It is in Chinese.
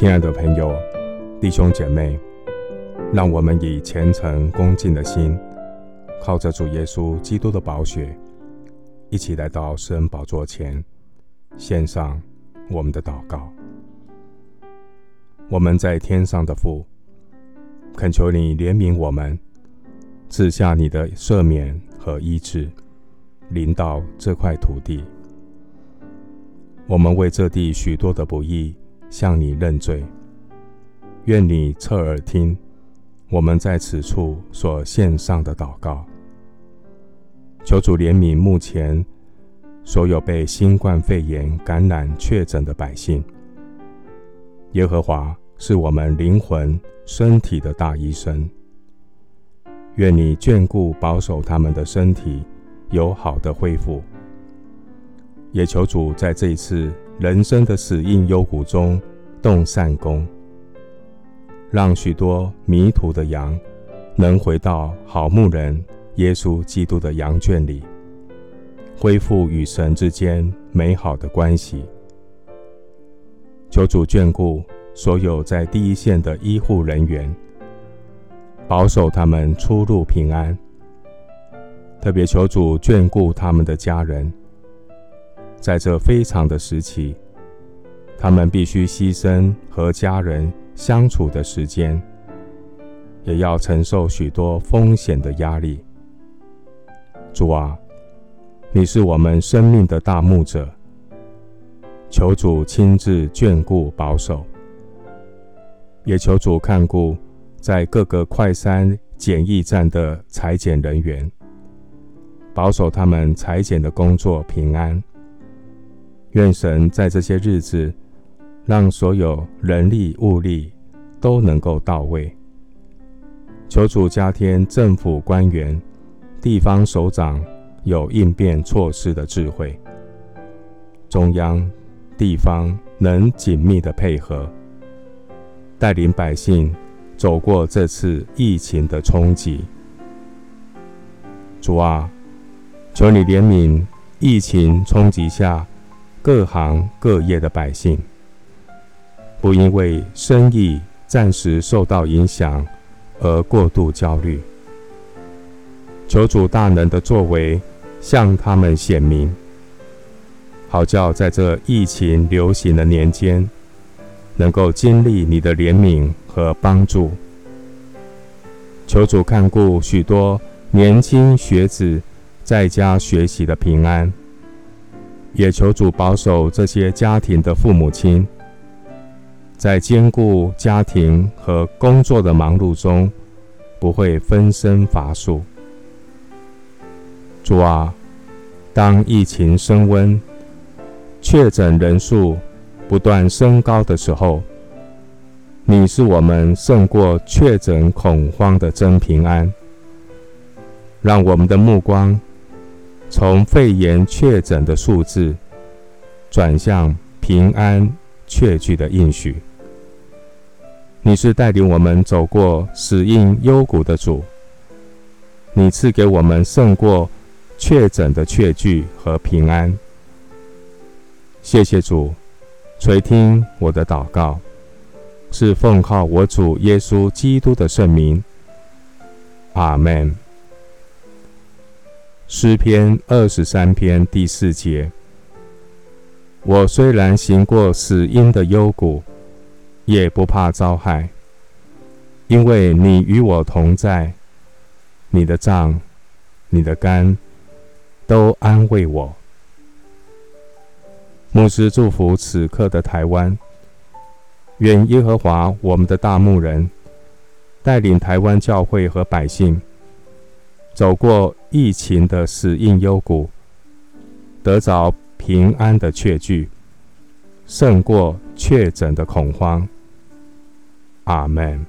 亲爱的朋友、弟兄姐妹，让我们以虔诚恭敬的心，靠着主耶稣基督的宝血，一起来到圣恩宝座前，献上我们的祷告。我们在天上的父，恳求你怜悯我们，赐下你的赦免和医治，临到这块土地。我们为这地许多的不义，向你认罪，愿你侧耳听我们在此处所献上的祷告。求主怜悯目前所有被新冠肺炎感染确诊的百姓。耶和华是我们灵魂、身体的大医生，愿你眷顾保守他们的身体有好的恢复。也求主在这一次。人生的死荫幽谷中动善功，让许多迷途的羊能回到好牧人耶稣基督的羊圈里，恢复与神之间美好的关系。求主眷顾所有在第一线的医护人员，保守他们出入平安。特别求主眷顾他们的家人。在这非常的时期，他们必须牺牲和家人相处的时间，也要承受许多风险的压力。主啊，你是我们生命的大牧者，求主亲自眷顾保守，也求主看顾在各个快餐检疫站的裁剪人员，保守他们裁剪的工作平安。愿神在这些日子，让所有人力物力都能够到位。求主加添政府官员、地方首长有应变措施的智慧，中央、地方能紧密的配合，带领百姓走过这次疫情的冲击。主啊，求你怜悯疫情冲击下。各行各业的百姓，不因为生意暂时受到影响而过度焦虑。求主大能的作为向他们显明，好叫在这疫情流行的年间，能够经历你的怜悯和帮助。求主看顾许多年轻学子在家学习的平安。也求主保守这些家庭的父母亲，在兼顾家庭和工作的忙碌中，不会分身乏术。主啊，当疫情升温、确诊人数不断升高的时候，你是我们胜过确诊恐慌的真平安。让我们的目光。从肺炎确诊的数字转向平安确据的应许。你是带领我们走过死荫幽谷的主，你赐给我们胜过确诊的确据和平安。谢谢主，垂听我的祷告，是奉靠我主耶稣基督的圣名。阿门。诗篇二十三篇第四节：我虽然行过死荫的幽谷，也不怕遭害，因为你与我同在。你的杖、你的竿都安慰我。牧师祝福此刻的台湾，愿耶和华我们的大牧人带领台湾教会和百姓。走过疫情的死荫幽谷，得着平安的确据，胜过确诊的恐慌。阿门。